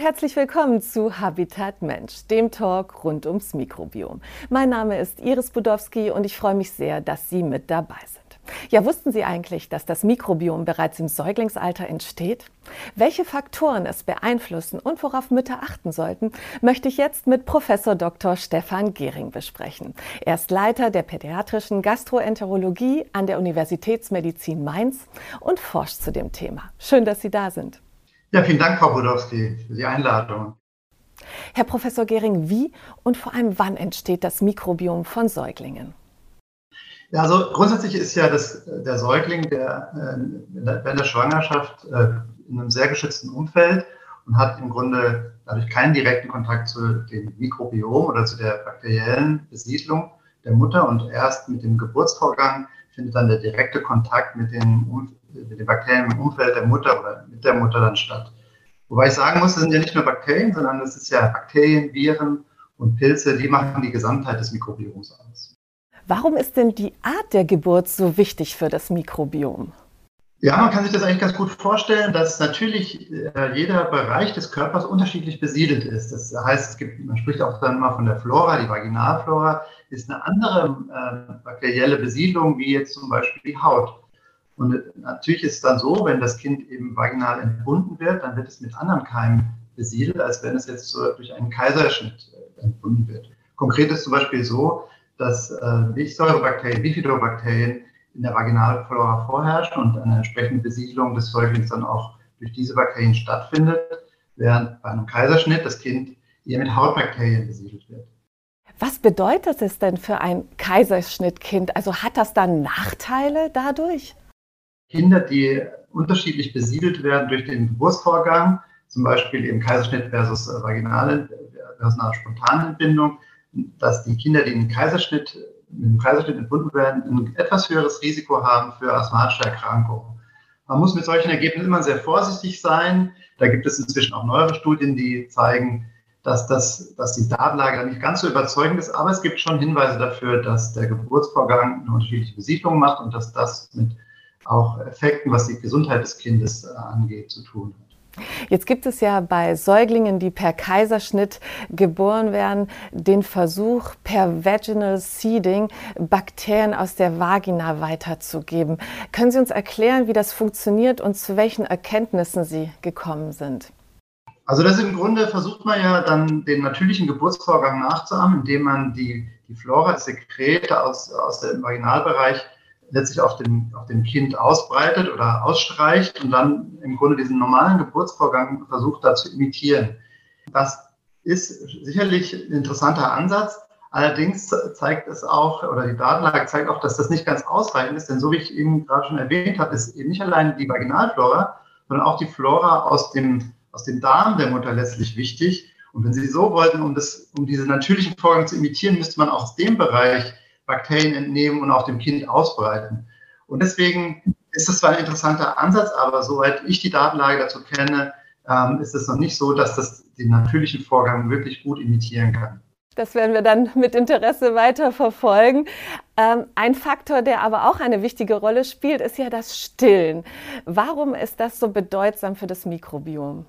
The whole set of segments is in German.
herzlich willkommen zu Habitat Mensch, dem Talk rund ums Mikrobiom. Mein Name ist Iris Budowski und ich freue mich sehr, dass Sie mit dabei sind. Ja, wussten Sie eigentlich, dass das Mikrobiom bereits im Säuglingsalter entsteht? Welche Faktoren es beeinflussen und worauf Mütter achten sollten, möchte ich jetzt mit Professor Dr. Stefan Gehring besprechen. Er ist Leiter der pädiatrischen Gastroenterologie an der Universitätsmedizin Mainz und forscht zu dem Thema. Schön, dass Sie da sind. Ja, vielen Dank, Frau Budowski, für die Einladung. Herr Professor Gehring, wie und vor allem wann entsteht das Mikrobiom von Säuglingen? Ja, also grundsätzlich ist ja das, der Säugling der, äh, während der Schwangerschaft äh, in einem sehr geschützten Umfeld und hat im Grunde dadurch keinen direkten Kontakt zu dem Mikrobiom oder zu der bakteriellen Besiedlung der Mutter und erst mit dem Geburtsvorgang findet dann der direkte Kontakt mit den, mit den Bakterien im Umfeld der Mutter oder mit der Mutter dann statt. Wobei ich sagen muss, es sind ja nicht nur Bakterien, sondern es ist ja Bakterien, Viren und Pilze, die machen die Gesamtheit des Mikrobioms aus. Warum ist denn die Art der Geburt so wichtig für das Mikrobiom? Ja, man kann sich das eigentlich ganz gut vorstellen, dass natürlich äh, jeder Bereich des Körpers unterschiedlich besiedelt ist. Das heißt, es gibt, man spricht auch dann mal von der Flora, die Vaginalflora ist eine andere äh, bakterielle Besiedlung wie jetzt zum Beispiel die Haut. Und natürlich ist es dann so, wenn das Kind eben vaginal entbunden wird, dann wird es mit anderen Keimen besiedelt, als wenn es jetzt so durch einen Kaiserschnitt äh, entbunden wird. Konkret ist zum Beispiel so, dass äh, Milchsäurebakterien, Bifidobakterien in der Vaginalflora vorherrschen und eine entsprechende Besiedlung des Säuglings dann auch durch diese Bakterien stattfindet, während bei einem Kaiserschnitt das Kind eher mit Hautbakterien besiedelt wird. Was bedeutet es denn für ein Kaiserschnittkind? Also hat das dann Nachteile dadurch? Kinder, die unterschiedlich besiedelt werden durch den Geburtsvorgang, zum Beispiel im Kaiserschnitt versus vaginale versus eine spontane Entbindung, dass die Kinder, die in Kaiserschnitt, mit dem Kaiserschnitt entbunden werden, ein etwas höheres Risiko haben für asthmatische Erkrankungen. Man muss mit solchen Ergebnissen immer sehr vorsichtig sein. Da gibt es inzwischen auch neuere Studien, die zeigen, dass, das, dass die Datenlage nicht ganz so überzeugend ist. Aber es gibt schon Hinweise dafür, dass der Geburtsvorgang eine unterschiedliche Besiedlung macht und dass das mit auch Effekten, was die Gesundheit des Kindes äh, angeht, zu tun hat. Jetzt gibt es ja bei Säuglingen, die per Kaiserschnitt geboren werden, den Versuch, per Vaginal Seeding Bakterien aus der Vagina weiterzugeben. Können Sie uns erklären, wie das funktioniert und zu welchen Erkenntnissen Sie gekommen sind? Also das im Grunde versucht man ja dann den natürlichen Geburtsvorgang nachzuahmen, indem man die, die Flora, Sekrete aus, aus dem Vaginalbereich letztlich auf dem, auf dem Kind ausbreitet oder ausstreicht und dann im Grunde diesen normalen Geburtsvorgang versucht da zu imitieren. Das ist sicherlich ein interessanter Ansatz. Allerdings zeigt es auch, oder die Datenlage zeigt auch, dass das nicht ganz ausreichend ist, denn so wie ich eben gerade schon erwähnt habe, ist eben nicht allein die Vaginalflora, sondern auch die Flora aus dem, aus dem Darm der Mutter letztlich wichtig. Und wenn Sie so wollten, um, das, um diese natürlichen Vorgang zu imitieren, müsste man auch aus dem Bereich Bakterien entnehmen und auf dem Kind ausbreiten. Und deswegen ist das zwar ein interessanter Ansatz, aber soweit ich die Datenlage dazu kenne, ähm, ist es noch nicht so, dass das den natürlichen Vorgang wirklich gut imitieren kann. Das werden wir dann mit Interesse weiter verfolgen. Ähm, ein Faktor, der aber auch eine wichtige Rolle spielt, ist ja das Stillen. Warum ist das so bedeutsam für das Mikrobiom?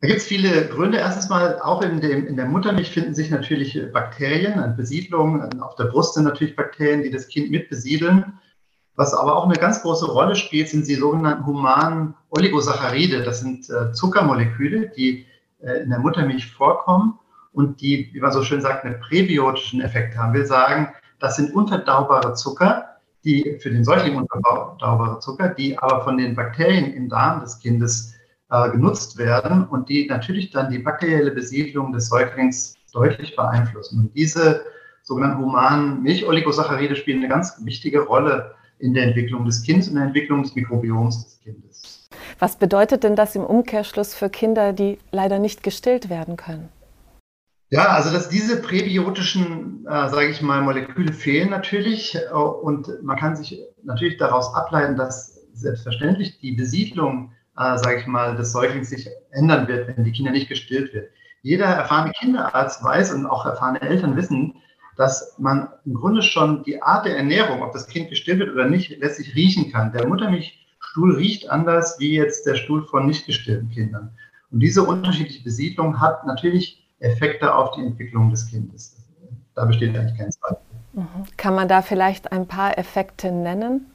Da gibt es viele Gründe. Erstens mal, auch in, dem, in der Muttermilch finden sich natürlich Bakterien, eine Besiedlung. Auf der Brust sind natürlich Bakterien, die das Kind mit besiedeln. Was aber auch eine ganz große Rolle spielt, sind die sogenannten humanen Oligosaccharide. Das sind äh, Zuckermoleküle, die äh, in der Muttermilch vorkommen und die, wie man so schön sagt, einen präbiotischen Effekt haben. Will sagen, das sind unterdaubare Zucker, die für den Säugling unterdaubare Zucker, die aber von den Bakterien im Darm des Kindes äh, genutzt werden und die natürlich dann die bakterielle Besiedlung des Säuglings deutlich beeinflussen. Und diese sogenannten humanen Milcholigosaccharide spielen eine ganz wichtige Rolle in der Entwicklung des Kindes und der Entwicklung des Mikrobioms des Kindes. Was bedeutet denn das im Umkehrschluss für Kinder, die leider nicht gestillt werden können? Ja, also dass diese präbiotischen, äh, sage ich mal, Moleküle fehlen natürlich äh, und man kann sich natürlich daraus ableiten, dass selbstverständlich die Besiedlung äh, sage ich mal, des Säuglings sich ändern wird, wenn die Kinder nicht gestillt wird. Jeder erfahrene Kinderarzt weiß und auch erfahrene Eltern wissen, dass man im Grunde schon die Art der Ernährung, ob das Kind gestillt wird oder nicht, letztlich riechen kann. Der Muttermilchstuhl riecht anders wie jetzt der Stuhl von nicht gestillten Kindern. Und diese unterschiedliche Besiedlung hat natürlich Effekte auf die Entwicklung des Kindes. Da besteht eigentlich kein Zweifel. Mhm. Kann man da vielleicht ein paar Effekte nennen?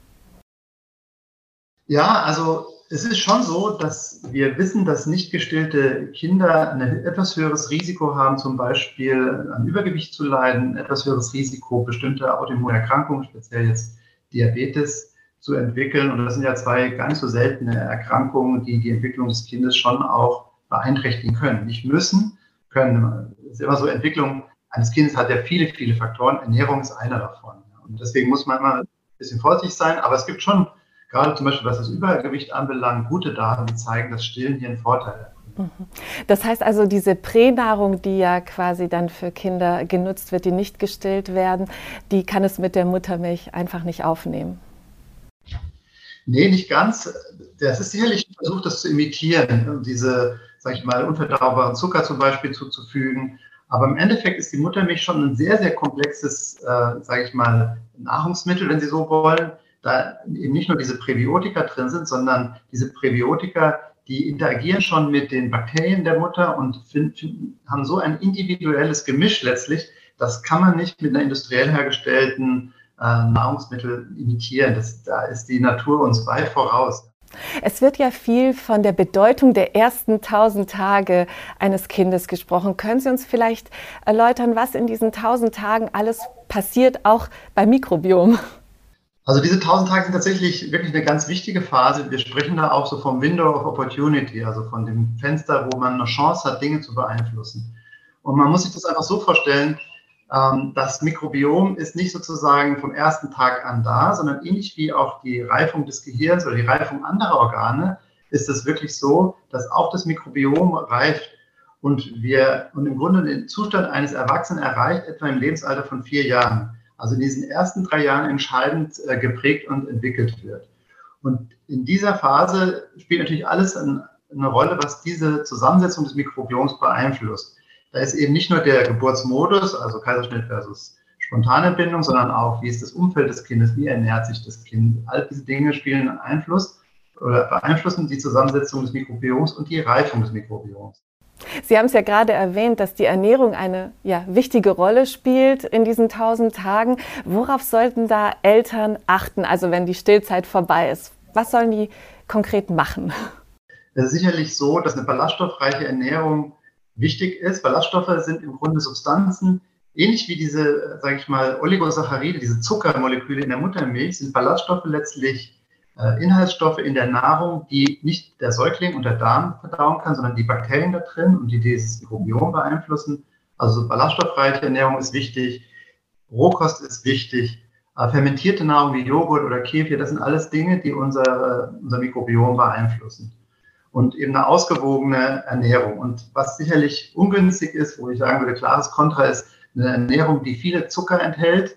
Ja, also es ist schon so, dass wir wissen, dass nicht gestillte Kinder ein etwas höheres Risiko haben, zum Beispiel an Übergewicht zu leiden, etwas höheres Risiko, bestimmte Autoimmunerkrankungen, speziell jetzt Diabetes, zu entwickeln. Und das sind ja zwei ganz so seltene Erkrankungen, die die Entwicklung des Kindes schon auch beeinträchtigen können. Nicht müssen, können. Es ist immer so, Entwicklung eines Kindes hat ja viele, viele Faktoren. Ernährung ist einer davon. Und deswegen muss man immer ein bisschen vorsichtig sein. Aber es gibt schon gerade zum Beispiel was das Übergewicht anbelangt, gute Daten, zeigen, dass Stillen hier einen Vorteil hat. Mhm. Das heißt also, diese Pränahrung, die ja quasi dann für Kinder genutzt wird, die nicht gestillt werden, die kann es mit der Muttermilch einfach nicht aufnehmen. Nee, nicht ganz. Das ist sicherlich ein Versuch, das zu imitieren, diese, sag ich mal, unverdaubaren Zucker zum Beispiel zuzufügen. Aber im Endeffekt ist die Muttermilch schon ein sehr, sehr komplexes, äh, sage ich mal, Nahrungsmittel, wenn Sie so wollen, da eben nicht nur diese Präbiotika drin sind, sondern diese Präbiotika, die interagieren schon mit den Bakterien der Mutter und find, find, haben so ein individuelles Gemisch letztlich, das kann man nicht mit einer industriell hergestellten äh, Nahrungsmittel imitieren. Das, da ist die Natur uns weit voraus. Es wird ja viel von der Bedeutung der ersten tausend Tage eines Kindes gesprochen. Können Sie uns vielleicht erläutern, was in diesen tausend Tagen alles passiert, auch beim Mikrobiom? Also diese 1000 Tage sind tatsächlich wirklich eine ganz wichtige Phase. Wir sprechen da auch so vom Window of Opportunity, also von dem Fenster, wo man eine Chance hat, Dinge zu beeinflussen. Und man muss sich das einfach so vorstellen, ähm, das Mikrobiom ist nicht sozusagen vom ersten Tag an da, sondern ähnlich wie auch die Reifung des Gehirns oder die Reifung anderer Organe, ist es wirklich so, dass auch das Mikrobiom reift und wir und im Grunde den Zustand eines Erwachsenen erreicht, etwa im Lebensalter von vier Jahren also in diesen ersten drei Jahren entscheidend äh, geprägt und entwickelt wird. Und in dieser Phase spielt natürlich alles eine Rolle, was diese Zusammensetzung des Mikrobioms beeinflusst. Da ist eben nicht nur der Geburtsmodus, also Kaiserschnitt versus spontane Bindung, sondern auch, wie ist das Umfeld des Kindes, wie ernährt sich das Kind. All diese Dinge spielen Einfluss oder beeinflussen die Zusammensetzung des Mikrobioms und die Reifung des Mikrobioms. Sie haben es ja gerade erwähnt, dass die Ernährung eine ja, wichtige Rolle spielt in diesen tausend Tagen. Worauf sollten da Eltern achten, also wenn die Stillzeit vorbei ist? Was sollen die konkret machen? Es ist sicherlich so, dass eine ballaststoffreiche Ernährung wichtig ist. Ballaststoffe sind im Grunde Substanzen, ähnlich wie diese, sage ich mal, Oligosaccharide, diese Zuckermoleküle in der Muttermilch, sind Ballaststoffe letztlich Inhaltsstoffe in der Nahrung, die nicht der Säugling und der Darm verdauen kann, sondern die Bakterien da drin und die dieses Mikrobiom beeinflussen. Also ballaststoffreiche Ernährung ist wichtig, Rohkost ist wichtig, äh, fermentierte Nahrung wie Joghurt oder Kefir, das sind alles Dinge, die unser, unser Mikrobiom beeinflussen. Und eben eine ausgewogene Ernährung. Und was sicherlich ungünstig ist, wo ich sagen würde, klares Kontra ist, eine Ernährung, die viele Zucker enthält,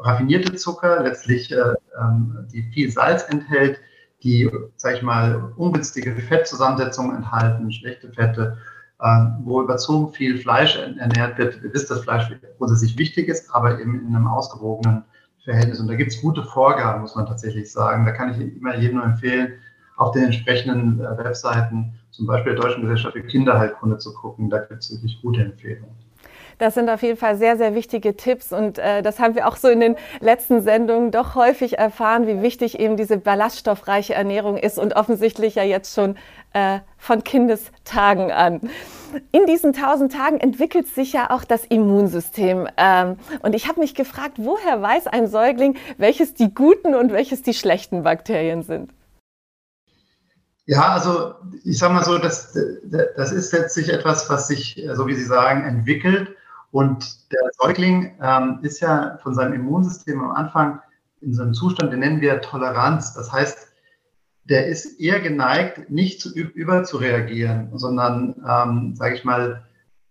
raffinierte Zucker, letztlich äh, ähm, die viel Salz enthält, die, sag ich mal, ungünstige Fettzusammensetzungen enthalten, schlechte Fette, äh, wo überzogen viel Fleisch ernährt wird. Ihr wisst, dass Fleisch grundsätzlich wichtig ist, aber eben in einem ausgewogenen Verhältnis. Und da gibt es gute Vorgaben, muss man tatsächlich sagen. Da kann ich immer jedem nur empfehlen, auf den entsprechenden äh, Webseiten, zum Beispiel der Deutschen Gesellschaft für Kinderheilkunde zu gucken. Da gibt es wirklich gute Empfehlungen. Das sind auf jeden Fall sehr, sehr wichtige Tipps und äh, das haben wir auch so in den letzten Sendungen doch häufig erfahren, wie wichtig eben diese ballaststoffreiche Ernährung ist und offensichtlich ja jetzt schon äh, von Kindestagen an. In diesen tausend Tagen entwickelt sich ja auch das Immunsystem. Ähm, und ich habe mich gefragt, woher weiß ein Säugling, welches die guten und welches die schlechten Bakterien sind? Ja, also ich sage mal so, das, das ist letztlich etwas, was sich, so wie Sie sagen, entwickelt. Und der Säugling ähm, ist ja von seinem Immunsystem am Anfang in so einem Zustand, den nennen wir Toleranz. Das heißt, der ist eher geneigt, nicht zu, über zu reagieren, sondern, ähm, sage ich mal,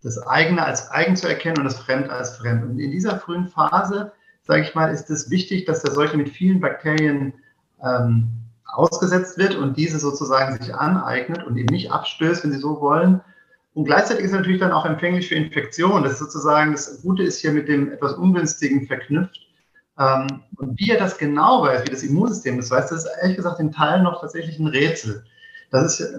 das eigene als eigen zu erkennen und das Fremd als fremd. Und in dieser frühen Phase, sage ich mal, ist es wichtig, dass der Säugling mit vielen Bakterien ähm, ausgesetzt wird und diese sozusagen sich aneignet und eben nicht abstößt, wenn Sie so wollen, und gleichzeitig ist er natürlich dann auch empfänglich für Infektionen. Das ist sozusagen, das Gute ist hier mit dem etwas Ungünstigen verknüpft. Ähm, und wie er das genau weiß, wie das Immunsystem das weiß, das ist ehrlich gesagt in Teilen noch tatsächlich ein Rätsel. Das ist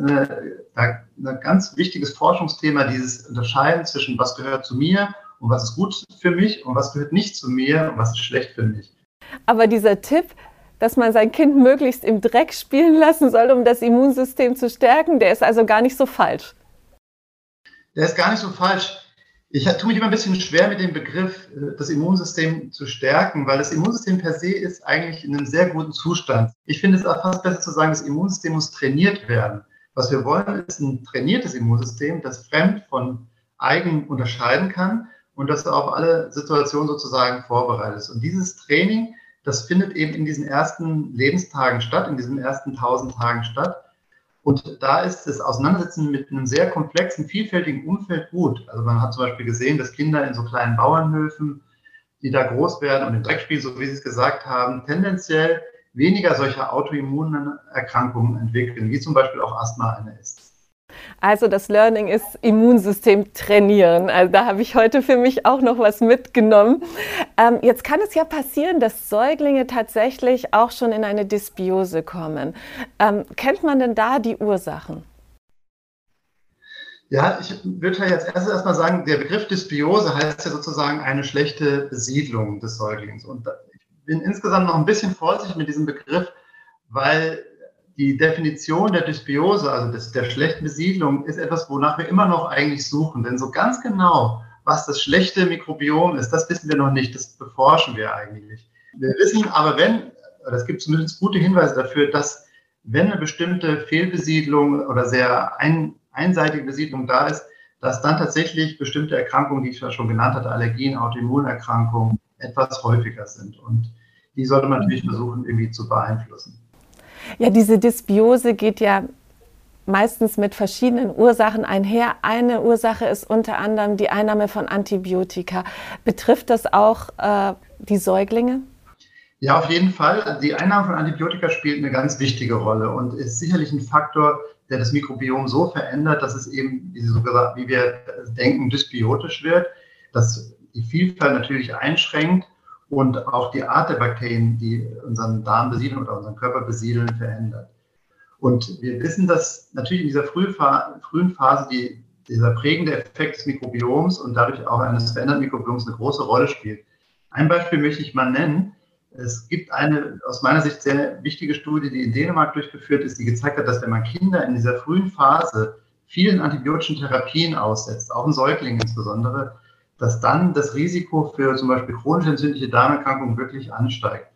ein ganz wichtiges Forschungsthema, dieses Unterscheiden zwischen was gehört zu mir und was ist gut für mich und was gehört nicht zu mir und was ist schlecht für mich. Aber dieser Tipp, dass man sein Kind möglichst im Dreck spielen lassen soll, um das Immunsystem zu stärken, der ist also gar nicht so falsch. Der ist gar nicht so falsch. Ich tue mich immer ein bisschen schwer mit dem Begriff, äh, das Immunsystem zu stärken, weil das Immunsystem per se ist eigentlich in einem sehr guten Zustand. Ich finde es auch fast besser zu sagen, das Immunsystem muss trainiert werden. Was wir wollen, ist ein trainiertes Immunsystem, das fremd von eigen unterscheiden kann und das auf alle Situationen sozusagen vorbereitet ist. Und dieses Training, das findet eben in diesen ersten Lebenstagen statt, in diesen ersten tausend Tagen statt. Und da ist das Auseinandersetzen mit einem sehr komplexen, vielfältigen Umfeld gut. Also man hat zum Beispiel gesehen, dass Kinder in so kleinen Bauernhöfen, die da groß werden und im Dreckspiel, so wie Sie es gesagt haben, tendenziell weniger solcher Autoimmunerkrankungen entwickeln, wie zum Beispiel auch Asthma eine ist. Also das Learning ist Immunsystem trainieren. Also da habe ich heute für mich auch noch was mitgenommen. Ähm, jetzt kann es ja passieren, dass Säuglinge tatsächlich auch schon in eine Dysbiose kommen. Ähm, kennt man denn da die Ursachen? Ja, ich würde ja jetzt erst erstmal sagen, der Begriff Dysbiose heißt ja sozusagen eine schlechte Besiedlung des Säuglings. Und ich bin insgesamt noch ein bisschen vorsichtig mit diesem Begriff, weil die Definition der Dysbiose, also des, der schlechten Besiedlung, ist etwas, wonach wir immer noch eigentlich suchen. Denn so ganz genau, was das schlechte Mikrobiom ist, das wissen wir noch nicht. Das beforschen wir eigentlich. Wir wissen aber, wenn, es gibt zumindest gute Hinweise dafür, dass wenn eine bestimmte Fehlbesiedlung oder sehr ein, einseitige Besiedlung da ist, dass dann tatsächlich bestimmte Erkrankungen, die ich ja schon genannt hatte, Allergien, Autoimmunerkrankungen, etwas häufiger sind. Und die sollte man natürlich versuchen, irgendwie zu beeinflussen. Ja, diese Dysbiose geht ja meistens mit verschiedenen Ursachen einher. Eine Ursache ist unter anderem die Einnahme von Antibiotika. Betrifft das auch äh, die Säuglinge? Ja, auf jeden Fall. Die Einnahme von Antibiotika spielt eine ganz wichtige Rolle und ist sicherlich ein Faktor, der das Mikrobiom so verändert, dass es eben, wie, wie wir denken, dysbiotisch wird, dass die Vielfalt natürlich einschränkt und auch die Art der Bakterien, die unseren Darm besiedeln oder unseren Körper besiedeln, verändert. Und wir wissen, dass natürlich in dieser frühen Phase die, dieser prägende Effekt des Mikrobioms und dadurch auch eines veränderten Mikrobioms eine große Rolle spielt. Ein Beispiel möchte ich mal nennen. Es gibt eine aus meiner Sicht sehr wichtige Studie, die in Dänemark durchgeführt ist, die gezeigt hat, dass wenn man Kinder in dieser frühen Phase vielen antibiotischen Therapien aussetzt, auch in Säuglingen insbesondere, dass dann das Risiko für zum Beispiel chronisch entzündliche Darmerkrankungen wirklich ansteigt.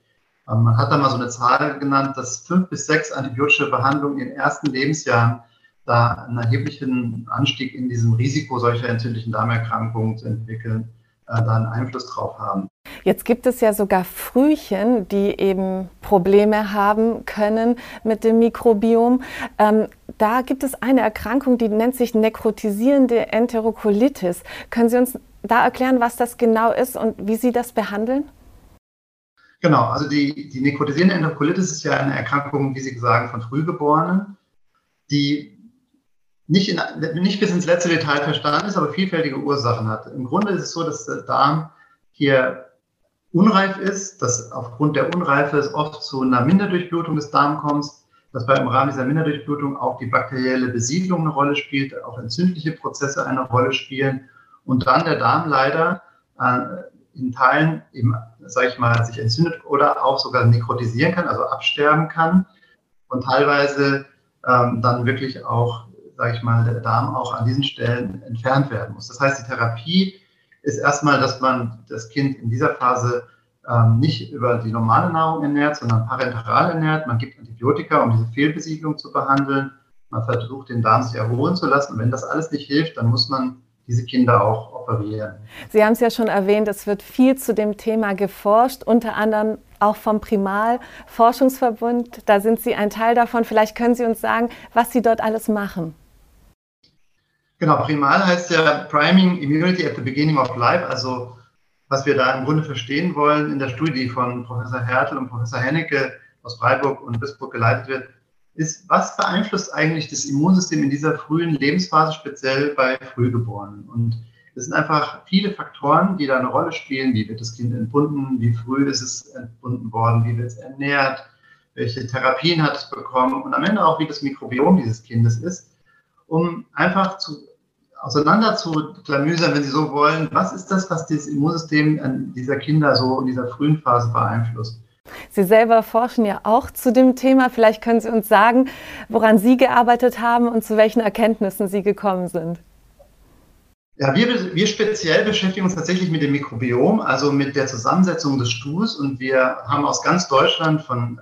Ähm, man hat da mal so eine Zahl genannt, dass fünf bis sechs antibiotische Behandlungen in den ersten Lebensjahren da einen erheblichen Anstieg in diesem Risiko solcher entzündlichen Darmerkrankungen zu entwickeln, äh, da einen Einfluss drauf haben. Jetzt gibt es ja sogar Frühchen, die eben Probleme haben können mit dem Mikrobiom. Ähm, da gibt es eine Erkrankung, die nennt sich nekrotisierende Enterokolitis. Können Sie uns da erklären, was das genau ist und wie Sie das behandeln? Genau, also die, die nekrotisierende Enterokolitis ist ja eine Erkrankung, wie Sie sagen, von Frühgeborenen, die nicht, in, nicht bis ins letzte Detail verstanden ist, aber vielfältige Ursachen hat. Im Grunde ist es so, dass der Darm hier unreif ist, dass aufgrund der Unreife es oft zu einer Minderdurchblutung des Darms kommt, dass bei im Rahmen dieser Minderdurchblutung auch die bakterielle Besiedlung eine Rolle spielt, auch entzündliche Prozesse eine Rolle spielen und dann der Darm leider äh, in Teilen eben, sage ich mal, sich entzündet oder auch sogar nekrotisieren kann, also absterben kann und teilweise ähm, dann wirklich auch, sage ich mal, der Darm auch an diesen Stellen entfernt werden muss. Das heißt, die Therapie ist erstmal, dass man das Kind in dieser Phase ähm, nicht über die normale Nahrung ernährt, sondern parenteral ernährt. Man gibt Antibiotika, um diese Fehlbesiedlung zu behandeln. Man versucht, den Darm sich erholen zu lassen. Und wenn das alles nicht hilft, dann muss man diese Kinder auch operieren. Sie haben es ja schon erwähnt, es wird viel zu dem Thema geforscht, unter anderem auch vom Primal Forschungsverbund. Da sind Sie ein Teil davon. Vielleicht können Sie uns sagen, was Sie dort alles machen. Genau, Primal heißt ja Priming Immunity at the Beginning of Life, also was wir da im Grunde verstehen wollen in der Studie von Professor Hertel und Professor Hennecke aus Freiburg und Bisburg geleitet wird, ist, was beeinflusst eigentlich das Immunsystem in dieser frühen Lebensphase, speziell bei Frühgeborenen? Und es sind einfach viele Faktoren, die da eine Rolle spielen. Wie wird das Kind entbunden? Wie früh ist es entbunden worden? Wie wird es ernährt? welche Therapien hat es bekommen und am Ende auch, wie das Mikrobiom dieses Kindes ist, um einfach zu, auseinander zu klamüsern, wenn Sie so wollen, was ist das, was das Immunsystem dieser Kinder so in dieser frühen Phase beeinflusst. Sie selber forschen ja auch zu dem Thema. Vielleicht können Sie uns sagen, woran Sie gearbeitet haben und zu welchen Erkenntnissen Sie gekommen sind. Ja, wir, wir speziell beschäftigen uns tatsächlich mit dem Mikrobiom, also mit der Zusammensetzung des Stuhls. Und wir haben aus ganz Deutschland von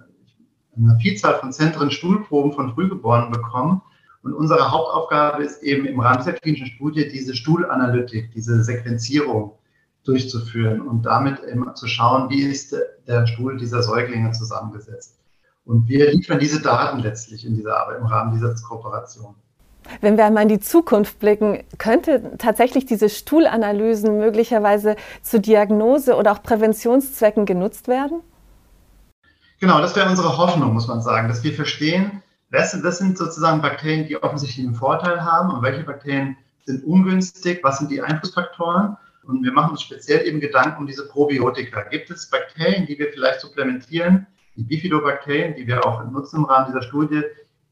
einer Vielzahl von Zentren Stuhlproben von Frühgeborenen bekommen. Und unsere Hauptaufgabe ist eben im Rahmen dieser klinischen Studie diese Stuhlanalytik, diese Sequenzierung durchzuführen und damit immer zu schauen, wie ist der Stuhl dieser Säuglinge zusammengesetzt. Und wir liefern diese Daten letztlich in dieser Arbeit im Rahmen dieser Kooperation. Wenn wir einmal in die Zukunft blicken, könnte tatsächlich diese Stuhlanalysen möglicherweise zur Diagnose oder auch Präventionszwecken genutzt werden? Genau, das wäre unsere Hoffnung, muss man sagen, dass wir verstehen, das sind sozusagen Bakterien, die offensichtlich einen Vorteil haben und welche Bakterien sind ungünstig, was sind die Einflussfaktoren und wir machen uns speziell eben Gedanken um diese Probiotika. Gibt es Bakterien, die wir vielleicht supplementieren, die Bifidobakterien, die wir auch nutzen im Rahmen dieser Studie,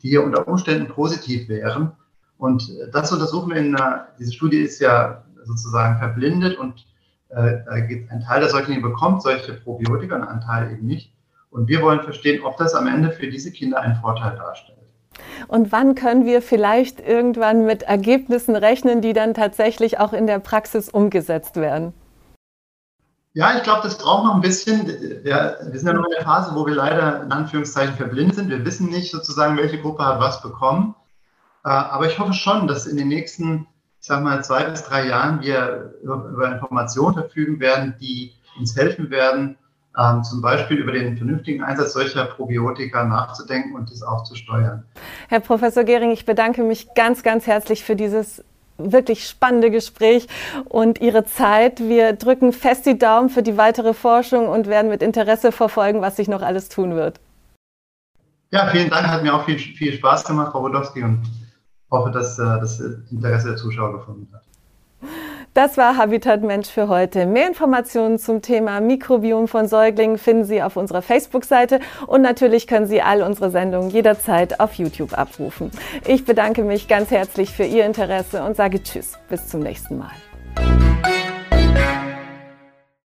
die hier unter Umständen positiv wären? Und das untersuchen wir in einer, diese Studie ist ja sozusagen verblindet und äh, ein Teil der Säuglinge bekommt solche Probiotika und ein Teil eben nicht. Und wir wollen verstehen, ob das am Ende für diese Kinder einen Vorteil darstellt. Und wann können wir vielleicht irgendwann mit Ergebnissen rechnen, die dann tatsächlich auch in der Praxis umgesetzt werden? Ja, ich glaube, das braucht noch ein bisschen. Wir, wir sind ja noch in der Phase, wo wir leider in Anführungszeichen verblindet sind. Wir wissen nicht sozusagen, welche Gruppe hat was bekommen. Äh, aber ich hoffe schon, dass in den nächsten, ich sage mal, zwei bis drei Jahren wir über Informationen verfügen werden, die uns helfen werden, ähm, zum Beispiel über den vernünftigen Einsatz solcher Probiotika nachzudenken und das auch zu steuern. Herr Professor Gehring, ich bedanke mich ganz, ganz herzlich für dieses wirklich spannende Gespräch und Ihre Zeit. Wir drücken fest die Daumen für die weitere Forschung und werden mit Interesse verfolgen, was sich noch alles tun wird. Ja, vielen Dank. Hat mir auch viel, viel Spaß gemacht, Frau Wodowski, und hoffe, dass äh, das Interesse der Zuschauer gefunden hat. Das war Habitat Mensch für heute. Mehr Informationen zum Thema Mikrobiom von Säuglingen finden Sie auf unserer Facebook-Seite und natürlich können Sie all unsere Sendungen jederzeit auf YouTube abrufen. Ich bedanke mich ganz herzlich für Ihr Interesse und sage Tschüss, bis zum nächsten Mal.